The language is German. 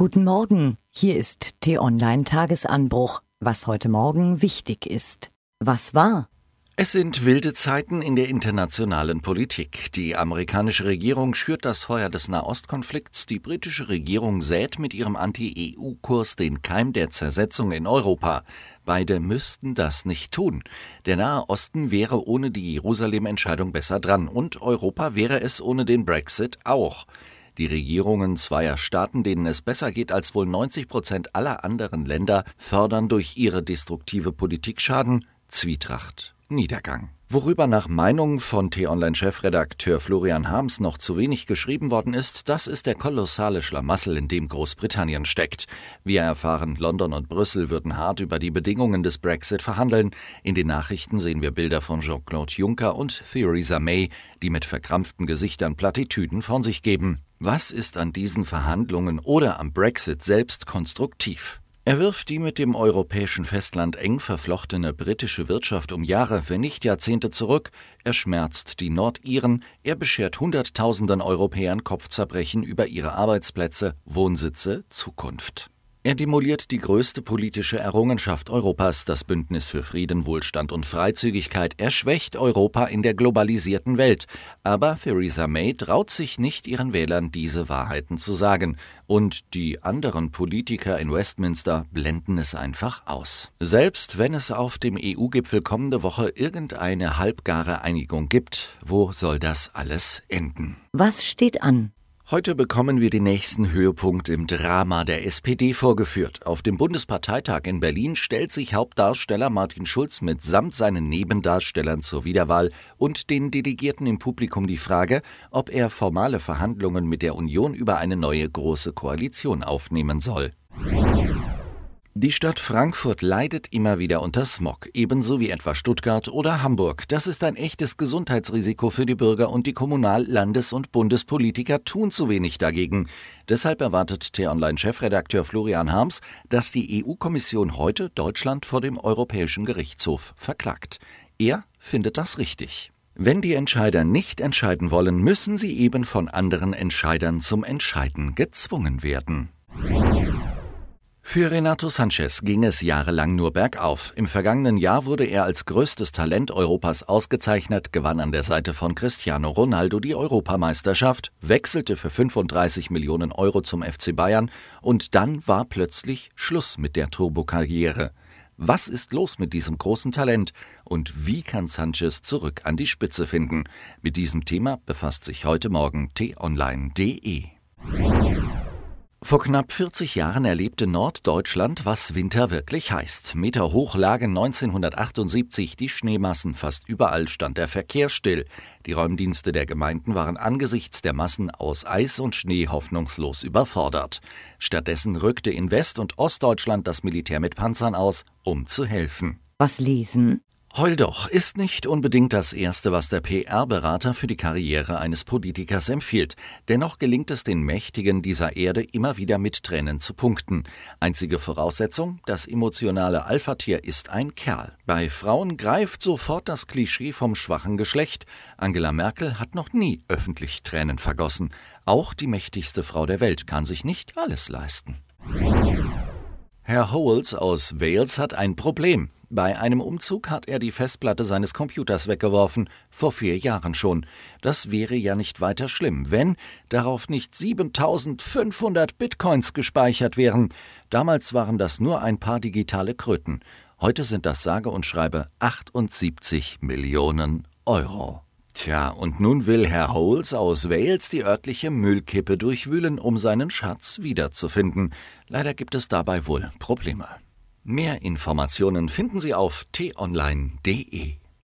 Guten Morgen, hier ist T-Online Tagesanbruch, was heute Morgen wichtig ist. Was war? Es sind wilde Zeiten in der internationalen Politik. Die amerikanische Regierung schürt das Feuer des Nahostkonflikts, die britische Regierung sät mit ihrem Anti-EU-Kurs den Keim der Zersetzung in Europa. Beide müssten das nicht tun. Der Nahe Osten wäre ohne die Jerusalem-Entscheidung besser dran und Europa wäre es ohne den Brexit auch. Die Regierungen zweier Staaten, denen es besser geht als wohl 90 Prozent aller anderen Länder, fördern durch ihre destruktive Politik Schaden, Zwietracht, Niedergang. Worüber nach Meinung von T-Online-Chefredakteur Florian Harms noch zu wenig geschrieben worden ist, das ist der kolossale Schlamassel, in dem Großbritannien steckt. Wir erfahren, London und Brüssel würden hart über die Bedingungen des Brexit verhandeln. In den Nachrichten sehen wir Bilder von Jean-Claude Juncker und Theresa May, die mit verkrampften Gesichtern Plattitüden von sich geben. Was ist an diesen Verhandlungen oder am Brexit selbst konstruktiv? Er wirft die mit dem europäischen Festland eng verflochtene britische Wirtschaft um Jahre, wenn nicht Jahrzehnte zurück, er schmerzt die Nordiren, er beschert Hunderttausenden Europäern Kopfzerbrechen über ihre Arbeitsplätze, Wohnsitze, Zukunft. Er demoliert die größte politische Errungenschaft Europas, das Bündnis für Frieden, Wohlstand und Freizügigkeit. Er schwächt Europa in der globalisierten Welt. Aber Theresa May traut sich nicht, ihren Wählern diese Wahrheiten zu sagen. Und die anderen Politiker in Westminster blenden es einfach aus. Selbst wenn es auf dem EU-Gipfel kommende Woche irgendeine halbgare Einigung gibt, wo soll das alles enden? Was steht an? Heute bekommen wir den nächsten Höhepunkt im Drama der SPD vorgeführt. Auf dem Bundesparteitag in Berlin stellt sich Hauptdarsteller Martin Schulz mitsamt seinen Nebendarstellern zur Wiederwahl und den Delegierten im Publikum die Frage, ob er formale Verhandlungen mit der Union über eine neue große Koalition aufnehmen soll. Die Stadt Frankfurt leidet immer wieder unter Smog, ebenso wie etwa Stuttgart oder Hamburg. Das ist ein echtes Gesundheitsrisiko für die Bürger und die Kommunal-, Landes- und Bundespolitiker tun zu wenig dagegen. Deshalb erwartet T-Online-Chefredakteur Florian Harms, dass die EU-Kommission heute Deutschland vor dem Europäischen Gerichtshof verklagt. Er findet das richtig. Wenn die Entscheider nicht entscheiden wollen, müssen sie eben von anderen Entscheidern zum Entscheiden gezwungen werden. Für Renato Sanchez ging es jahrelang nur bergauf. Im vergangenen Jahr wurde er als größtes Talent Europas ausgezeichnet, gewann an der Seite von Cristiano Ronaldo die Europameisterschaft, wechselte für 35 Millionen Euro zum FC Bayern und dann war plötzlich Schluss mit der Turbokarriere. Was ist los mit diesem großen Talent und wie kann Sanchez zurück an die Spitze finden? Mit diesem Thema befasst sich heute Morgen t-online.de. Vor knapp 40 Jahren erlebte Norddeutschland, was Winter wirklich heißt. Meter hoch lagen 1978 die Schneemassen, fast überall stand der Verkehr still. Die Räumdienste der Gemeinden waren angesichts der Massen aus Eis und Schnee hoffnungslos überfordert. Stattdessen rückte in West- und Ostdeutschland das Militär mit Panzern aus, um zu helfen. Was lesen? Heul doch ist nicht unbedingt das Erste, was der PR-Berater für die Karriere eines Politikers empfiehlt. Dennoch gelingt es den Mächtigen dieser Erde immer wieder mit Tränen zu punkten. Einzige Voraussetzung, das emotionale Alphatier ist ein Kerl. Bei Frauen greift sofort das Klischee vom schwachen Geschlecht. Angela Merkel hat noch nie öffentlich Tränen vergossen. Auch die mächtigste Frau der Welt kann sich nicht alles leisten. Herr Howells aus Wales hat ein Problem. Bei einem Umzug hat er die Festplatte seines Computers weggeworfen, vor vier Jahren schon. Das wäre ja nicht weiter schlimm, wenn darauf nicht 7500 Bitcoins gespeichert wären. Damals waren das nur ein paar digitale Kröten. Heute sind das sage und schreibe 78 Millionen Euro. Tja, und nun will Herr Holes aus Wales die örtliche Müllkippe durchwühlen, um seinen Schatz wiederzufinden. Leider gibt es dabei wohl Probleme. Mehr Informationen finden Sie auf t-online.de.